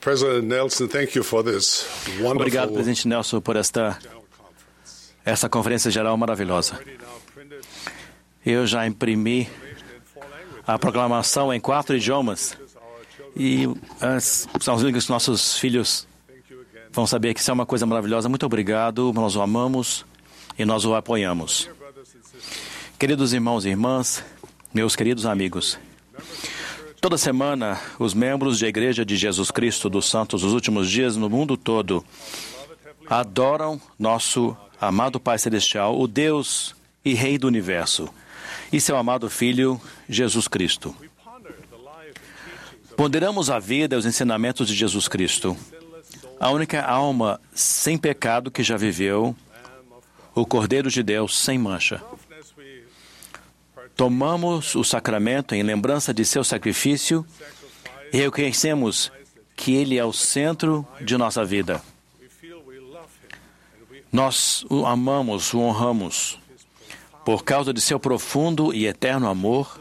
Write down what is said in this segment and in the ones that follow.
President Nelson, thank you for this Obrigado, wonderful presidente Nelson, por esta, essa conferência geral maravilhosa. Eu já imprimi a proclamação em quatro idiomas e as, são os línguas que nossos filhos vão saber que isso é uma coisa maravilhosa. Muito obrigado, nós o amamos e nós o apoiamos. Queridos irmãos e irmãs, meus queridos amigos, toda semana os membros da Igreja de Jesus Cristo dos Santos dos Últimos Dias no mundo todo adoram nosso amado Pai Celestial, o Deus e Rei do Universo, e seu amado Filho, Jesus Cristo. Ponderamos a vida e os ensinamentos de Jesus Cristo, a única alma sem pecado que já viveu, o Cordeiro de Deus sem mancha. Tomamos o sacramento em lembrança de seu sacrifício e reconhecemos que ele é o centro de nossa vida. Nós o amamos, o honramos. Por causa de seu profundo e eterno amor,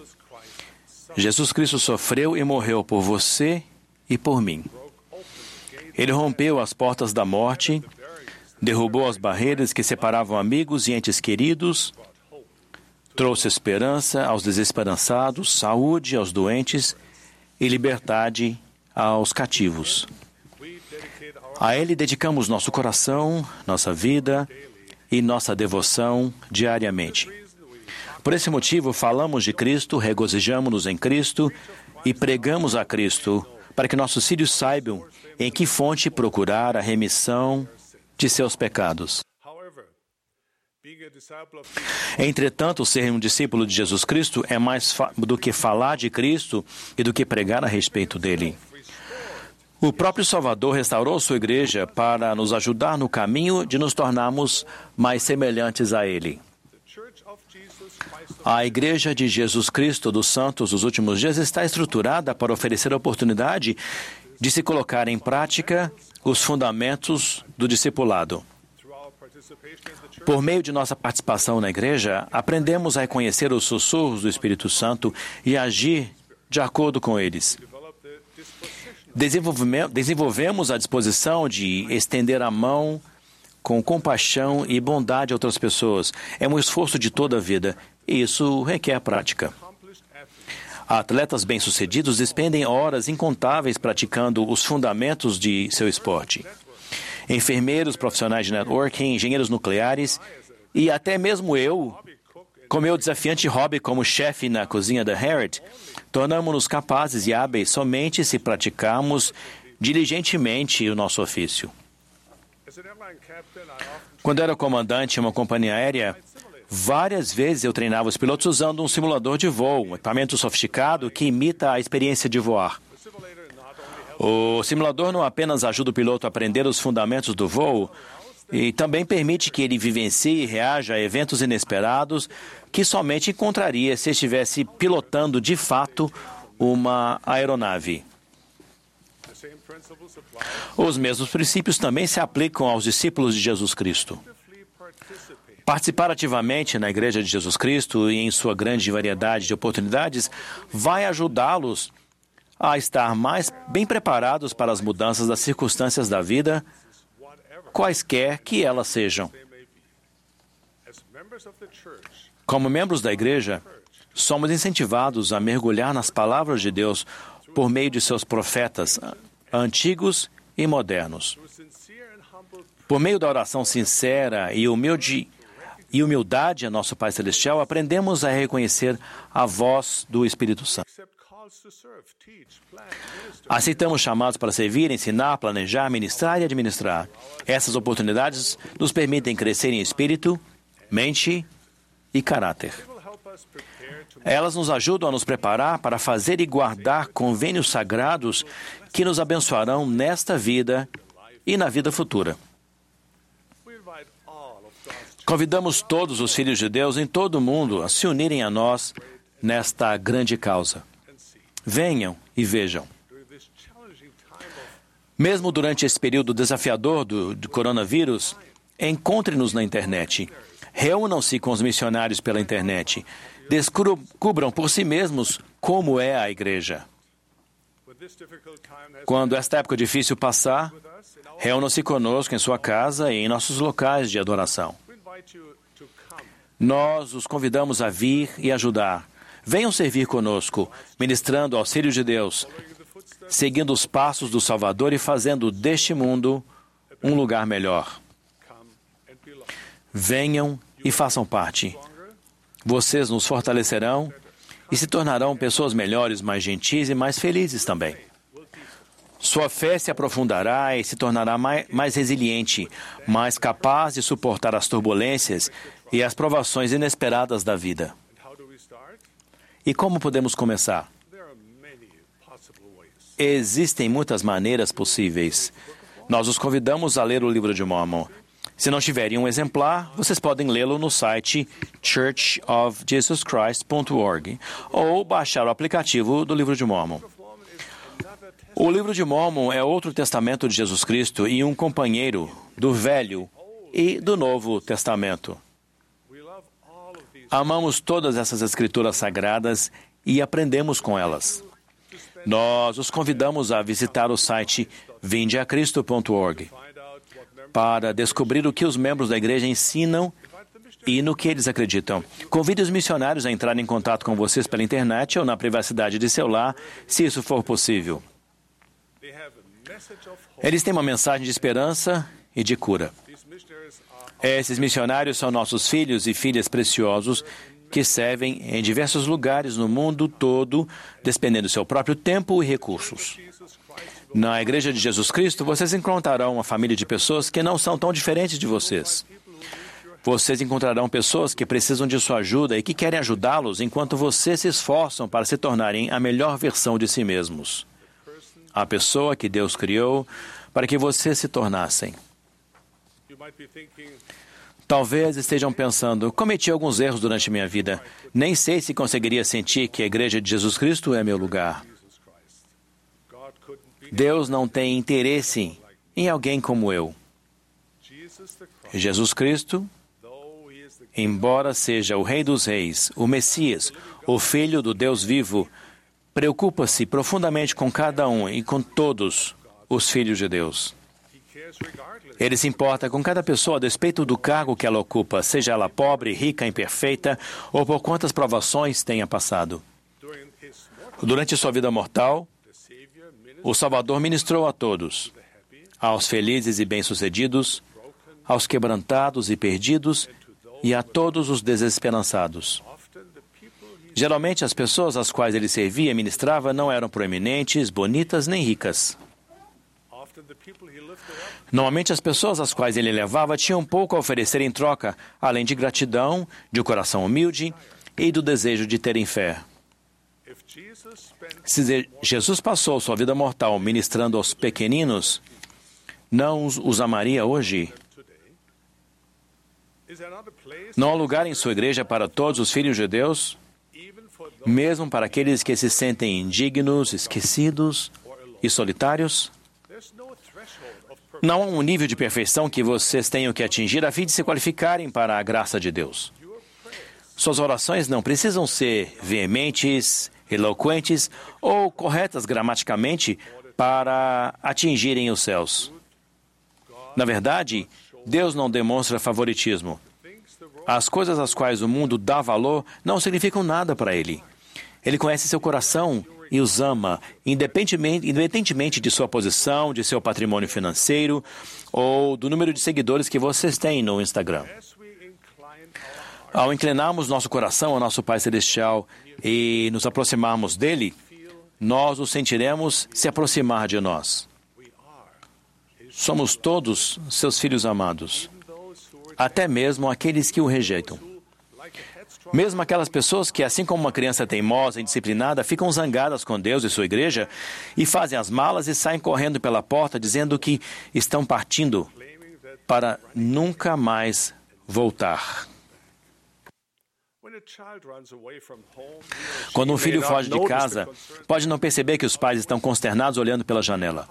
Jesus Cristo sofreu e morreu por você e por mim. Ele rompeu as portas da morte, derrubou as barreiras que separavam amigos e entes queridos, trouxe esperança aos desesperançados, saúde aos doentes e liberdade aos cativos. A Ele dedicamos nosso coração, nossa vida e nossa devoção diariamente. Por esse motivo, falamos de Cristo, regozijamos-nos em Cristo e pregamos a Cristo, para que nossos filhos saibam em que fonte procurar a remissão de seus pecados. Entretanto, ser um discípulo de Jesus Cristo é mais do que falar de Cristo e do que pregar a respeito dele. O próprio Salvador restaurou sua igreja para nos ajudar no caminho de nos tornarmos mais semelhantes a Ele. A Igreja de Jesus Cristo dos Santos dos Últimos Dias está estruturada para oferecer a oportunidade de se colocar em prática os fundamentos do discipulado. Por meio de nossa participação na igreja, aprendemos a reconhecer os sussurros do Espírito Santo e agir de acordo com eles. Desenvolvemos a disposição de estender a mão com compaixão e bondade a outras pessoas. É um esforço de toda a vida e isso requer prática. Atletas bem-sucedidos despendem horas incontáveis praticando os fundamentos de seu esporte. Enfermeiros, profissionais de networking, engenheiros nucleares e até mesmo eu, com meu desafiante hobby como chefe na cozinha da Harriet, tornamos-nos capazes e hábeis somente se praticarmos diligentemente o nosso ofício. Quando era comandante em uma companhia aérea, várias vezes eu treinava os pilotos usando um simulador de voo, um equipamento sofisticado que imita a experiência de voar. O simulador não apenas ajuda o piloto a aprender os fundamentos do voo, e também permite que ele vivencie e reaja a eventos inesperados que somente encontraria se estivesse pilotando de fato uma aeronave. Os mesmos princípios também se aplicam aos discípulos de Jesus Cristo. Participar ativamente na Igreja de Jesus Cristo e em sua grande variedade de oportunidades vai ajudá-los a estar mais bem preparados para as mudanças das circunstâncias da vida, quaisquer que elas sejam. Como membros da Igreja, somos incentivados a mergulhar nas palavras de Deus por meio de seus profetas antigos e modernos. Por meio da oração sincera e humilde e humildade a nosso Pai Celestial, aprendemos a reconhecer a voz do Espírito Santo. Aceitamos chamados para servir, ensinar, planejar, ministrar e administrar. Essas oportunidades nos permitem crescer em espírito, mente e caráter. Elas nos ajudam a nos preparar para fazer e guardar convênios sagrados que nos abençoarão nesta vida e na vida futura. Convidamos todos os filhos de Deus em todo o mundo a se unirem a nós nesta grande causa. Venham e vejam. Mesmo durante esse período desafiador do, do coronavírus, encontre-nos na internet. Reúnam-se com os missionários pela internet. Descubram por si mesmos como é a igreja. Quando esta época difícil passar, reúna-se conosco em sua casa e em nossos locais de adoração. Nós os convidamos a vir e ajudar. Venham servir conosco, ministrando auxílio de Deus, seguindo os passos do Salvador e fazendo deste mundo um lugar melhor. Venham e façam parte. Vocês nos fortalecerão e se tornarão pessoas melhores, mais gentis e mais felizes também. Sua fé se aprofundará e se tornará mais, mais, resiliente, mais capaz de suportar as turbulências e as provações inesperadas da vida. E como podemos começar? Existem muitas maneiras possíveis. Nós os convidamos a ler o livro de Mormon. Se não tiverem um exemplar, vocês podem lê-lo no site churchofjesuschrist.org ou baixar o aplicativo do livro de Mormon. O livro de Mormon é outro testamento de Jesus Cristo e um companheiro do Velho e do Novo Testamento. Amamos todas essas escrituras sagradas e aprendemos com elas. Nós os convidamos a visitar o site vindeacristo.org para descobrir o que os membros da igreja ensinam e no que eles acreditam. Convide os missionários a entrar em contato com vocês pela internet ou na privacidade de seu lar, se isso for possível. Eles têm uma mensagem de esperança e de cura. Esses missionários são nossos filhos e filhas preciosos que servem em diversos lugares no mundo todo, despendendo seu próprio tempo e recursos. Na Igreja de Jesus Cristo, vocês encontrarão uma família de pessoas que não são tão diferentes de vocês. Vocês encontrarão pessoas que precisam de sua ajuda e que querem ajudá-los enquanto vocês se esforçam para se tornarem a melhor versão de si mesmos. A pessoa que Deus criou para que vocês se tornassem. Talvez estejam pensando: cometi alguns erros durante minha vida. Nem sei se conseguiria sentir que a Igreja de Jesus Cristo é meu lugar. Deus não tem interesse em alguém como eu. Jesus Cristo, embora seja o Rei dos Reis, o Messias, o Filho do Deus vivo, preocupa-se profundamente com cada um e com todos os filhos de Deus. Ele se importa com cada pessoa a despeito do cargo que ela ocupa, seja ela pobre, rica, imperfeita ou por quantas provações tenha passado. Durante sua vida mortal, o Salvador ministrou a todos, aos felizes e bem-sucedidos, aos quebrantados e perdidos e a todos os desesperançados. Geralmente, as pessoas às quais ele servia e ministrava não eram proeminentes, bonitas nem ricas. Normalmente, as pessoas às quais ele levava tinham pouco a oferecer em troca, além de gratidão, de um coração humilde e do desejo de terem fé. Se Jesus passou sua vida mortal ministrando aos pequeninos, não os amaria hoje? Não há lugar em sua igreja para todos os filhos de Deus, mesmo para aqueles que se sentem indignos, esquecidos e solitários? Não há um nível de perfeição que vocês tenham que atingir a fim de se qualificarem para a graça de Deus. Suas orações não precisam ser veementes, eloquentes ou corretas gramaticamente para atingirem os céus. Na verdade, Deus não demonstra favoritismo. As coisas às quais o mundo dá valor não significam nada para ele. Ele conhece seu coração e os ama, independentemente, independentemente de sua posição, de seu patrimônio financeiro ou do número de seguidores que vocês têm no Instagram. Ao inclinarmos nosso coração ao nosso Pai Celestial e nos aproximarmos dele, nós o sentiremos se aproximar de nós. Somos todos seus filhos amados, até mesmo aqueles que o rejeitam. Mesmo aquelas pessoas que, assim como uma criança teimosa e indisciplinada, ficam zangadas com Deus e sua igreja e fazem as malas e saem correndo pela porta dizendo que estão partindo para nunca mais voltar. Quando um filho foge de casa, pode não perceber que os pais estão consternados olhando pela janela.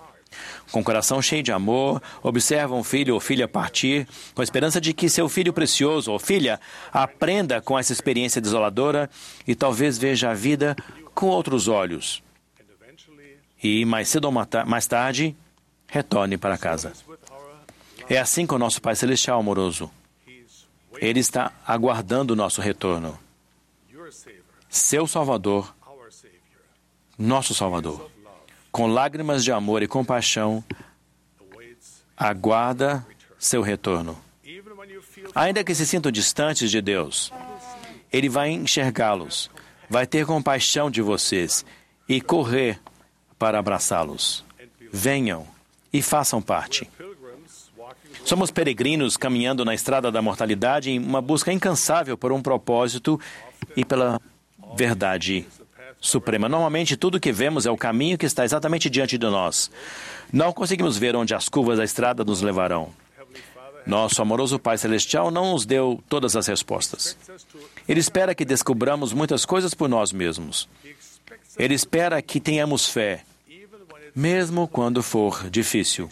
Com o coração cheio de amor, observam o filho ou filha partir, com a esperança de que seu filho precioso ou filha aprenda com essa experiência desoladora e talvez veja a vida com outros olhos. e mais cedo ou mais tarde retorne para casa. É assim com o nosso Pai Celestial amoroso. Ele está aguardando o nosso retorno. Seu Salvador, nosso Salvador, com lágrimas de amor e compaixão, aguarda seu retorno. Ainda que se sintam distantes de Deus, Ele vai enxergá-los, vai ter compaixão de vocês e correr para abraçá-los. Venham e façam parte. Somos peregrinos caminhando na estrada da mortalidade em uma busca incansável por um propósito e pela verdade suprema. Normalmente, tudo que vemos é o caminho que está exatamente diante de nós. Não conseguimos ver onde as curvas da estrada nos levarão. Nosso amoroso Pai Celestial não nos deu todas as respostas. Ele espera que descobramos muitas coisas por nós mesmos. Ele espera que tenhamos fé, mesmo quando for difícil.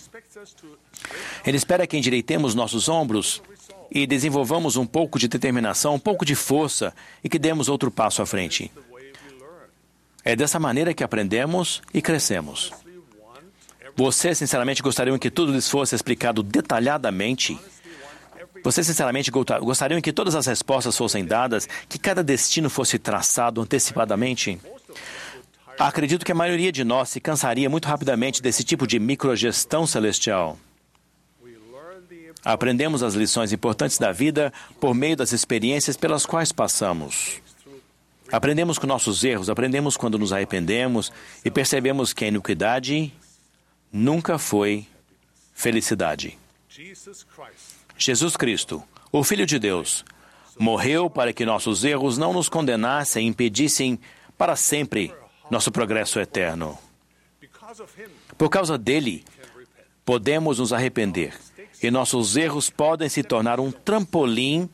Ele espera que endireitemos nossos ombros e desenvolvamos um pouco de determinação, um pouco de força e que demos outro passo à frente. É dessa maneira que aprendemos e crescemos. Vocês, sinceramente, gostariam que tudo lhes fosse explicado detalhadamente? Vocês, sinceramente, gostariam que todas as respostas fossem dadas, que cada destino fosse traçado antecipadamente? Acredito que a maioria de nós se cansaria muito rapidamente desse tipo de microgestão celestial. Aprendemos as lições importantes da vida por meio das experiências pelas quais passamos. Aprendemos com nossos erros, aprendemos quando nos arrependemos e percebemos que a iniquidade nunca foi felicidade. Jesus Cristo, o Filho de Deus, morreu para que nossos erros não nos condenassem e impedissem para sempre nosso progresso eterno. Por causa dele, podemos nos arrepender e nossos erros podem se tornar um trampolim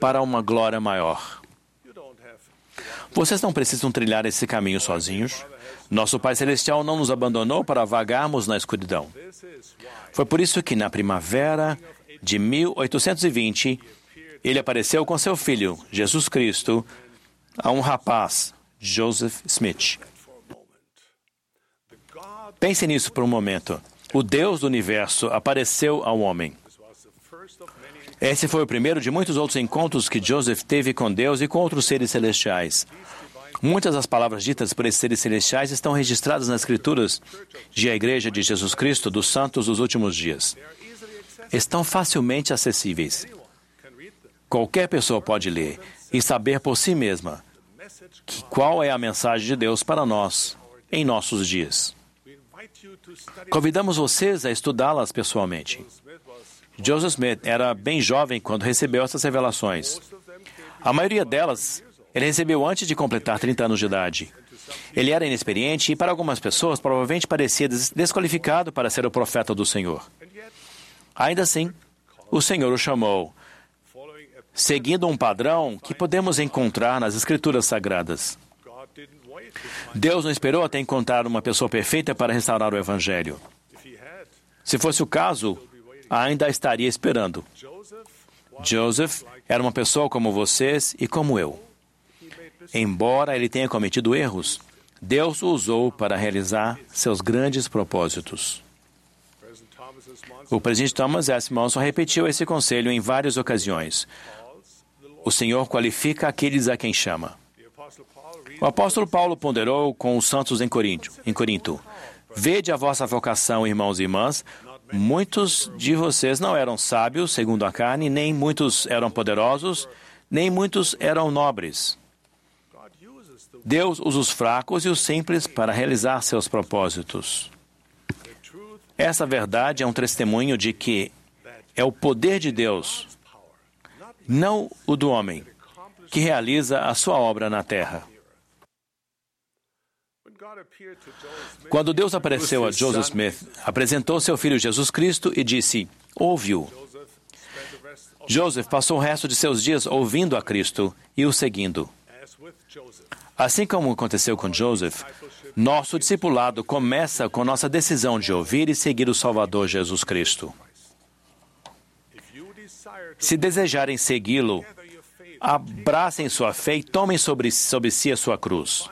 para uma glória maior. Vocês não precisam trilhar esse caminho sozinhos. Nosso Pai Celestial não nos abandonou para vagarmos na escuridão. Foi por isso que, na primavera de 1820, ele apareceu com seu filho, Jesus Cristo, a um rapaz, Joseph Smith. Pense nisso por um momento. O Deus do universo apareceu ao homem. Esse foi o primeiro de muitos outros encontros que Joseph teve com Deus e com outros seres celestiais. Muitas das palavras ditas por esses seres celestiais estão registradas nas Escrituras de a Igreja de Jesus Cristo dos Santos dos Últimos Dias. Estão facilmente acessíveis. Qualquer pessoa pode ler e saber por si mesma que qual é a mensagem de Deus para nós em nossos dias. Convidamos vocês a estudá-las pessoalmente. Joseph Smith era bem jovem quando recebeu essas revelações. A maioria delas ele recebeu antes de completar 30 anos de idade. Ele era inexperiente e, para algumas pessoas, provavelmente parecia desqualificado para ser o profeta do Senhor. Ainda assim, o Senhor o chamou, seguindo um padrão que podemos encontrar nas Escrituras Sagradas. Deus não esperou até encontrar uma pessoa perfeita para restaurar o Evangelho. Se fosse o caso, ainda estaria esperando. Joseph era uma pessoa como vocês e como eu. Embora ele tenha cometido erros, Deus o usou para realizar seus grandes propósitos. O presidente Thomas S. Monson repetiu esse conselho em várias ocasiões. O Senhor qualifica aqueles a quem chama. O apóstolo Paulo ponderou com os santos em Corinto. Em Corinto. Vede a vossa vocação, irmãos e irmãs. Muitos de vocês não eram sábios, segundo a carne, nem muitos eram poderosos, nem muitos eram nobres. Deus usa os fracos e os simples para realizar seus propósitos. Essa verdade é um testemunho de que é o poder de Deus, não o do homem, que realiza a sua obra na terra. Quando Deus apareceu a Joseph Smith, apresentou seu filho Jesus Cristo e disse: Ouve-o. Joseph passou o resto de seus dias ouvindo a Cristo e o seguindo. Assim como aconteceu com Joseph, nosso discipulado começa com nossa decisão de ouvir e seguir o Salvador Jesus Cristo. Se desejarem segui-lo, abracem sua fé e tomem sobre, sobre si a sua cruz.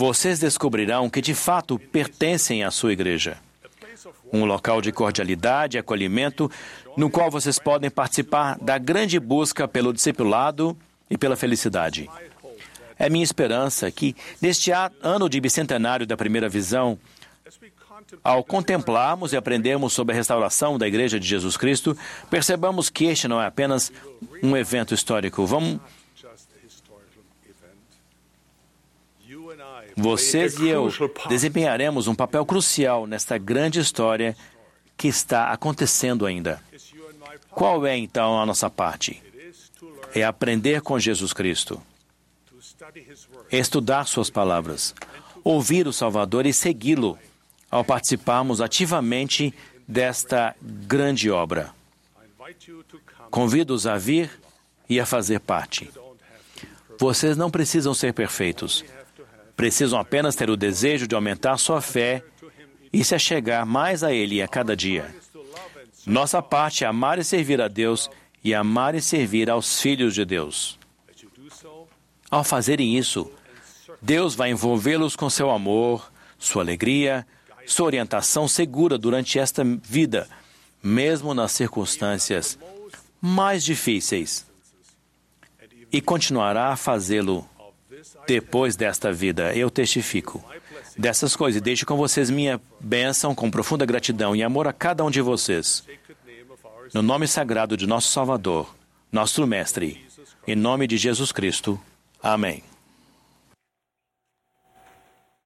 Vocês descobrirão que de fato pertencem à sua igreja. Um local de cordialidade e acolhimento no qual vocês podem participar da grande busca pelo discipulado e pela felicidade. É minha esperança que, neste ano de bicentenário da primeira visão, ao contemplarmos e aprendermos sobre a restauração da Igreja de Jesus Cristo, percebamos que este não é apenas um evento histórico. Vamos, vocês e eu desempenharemos um papel crucial nesta grande história que está acontecendo ainda. Qual é então a nossa parte? É aprender com Jesus Cristo, estudar Suas palavras, ouvir o Salvador e segui-lo ao participarmos ativamente desta grande obra. Convido-os a vir e a fazer parte. Vocês não precisam ser perfeitos. Precisam apenas ter o desejo de aumentar sua fé e se achegar mais a Ele a cada dia. Nossa parte é amar e servir a Deus e amar e servir aos filhos de Deus. Ao fazerem isso, Deus vai envolvê-los com seu amor, sua alegria, sua orientação segura durante esta vida, mesmo nas circunstâncias mais difíceis. E continuará a fazê-lo depois desta vida. Eu testifico dessas coisas e deixo com vocês minha bênção com profunda gratidão e amor a cada um de vocês. No nome sagrado de nosso Salvador, nosso Mestre, em nome de Jesus Cristo. Amém.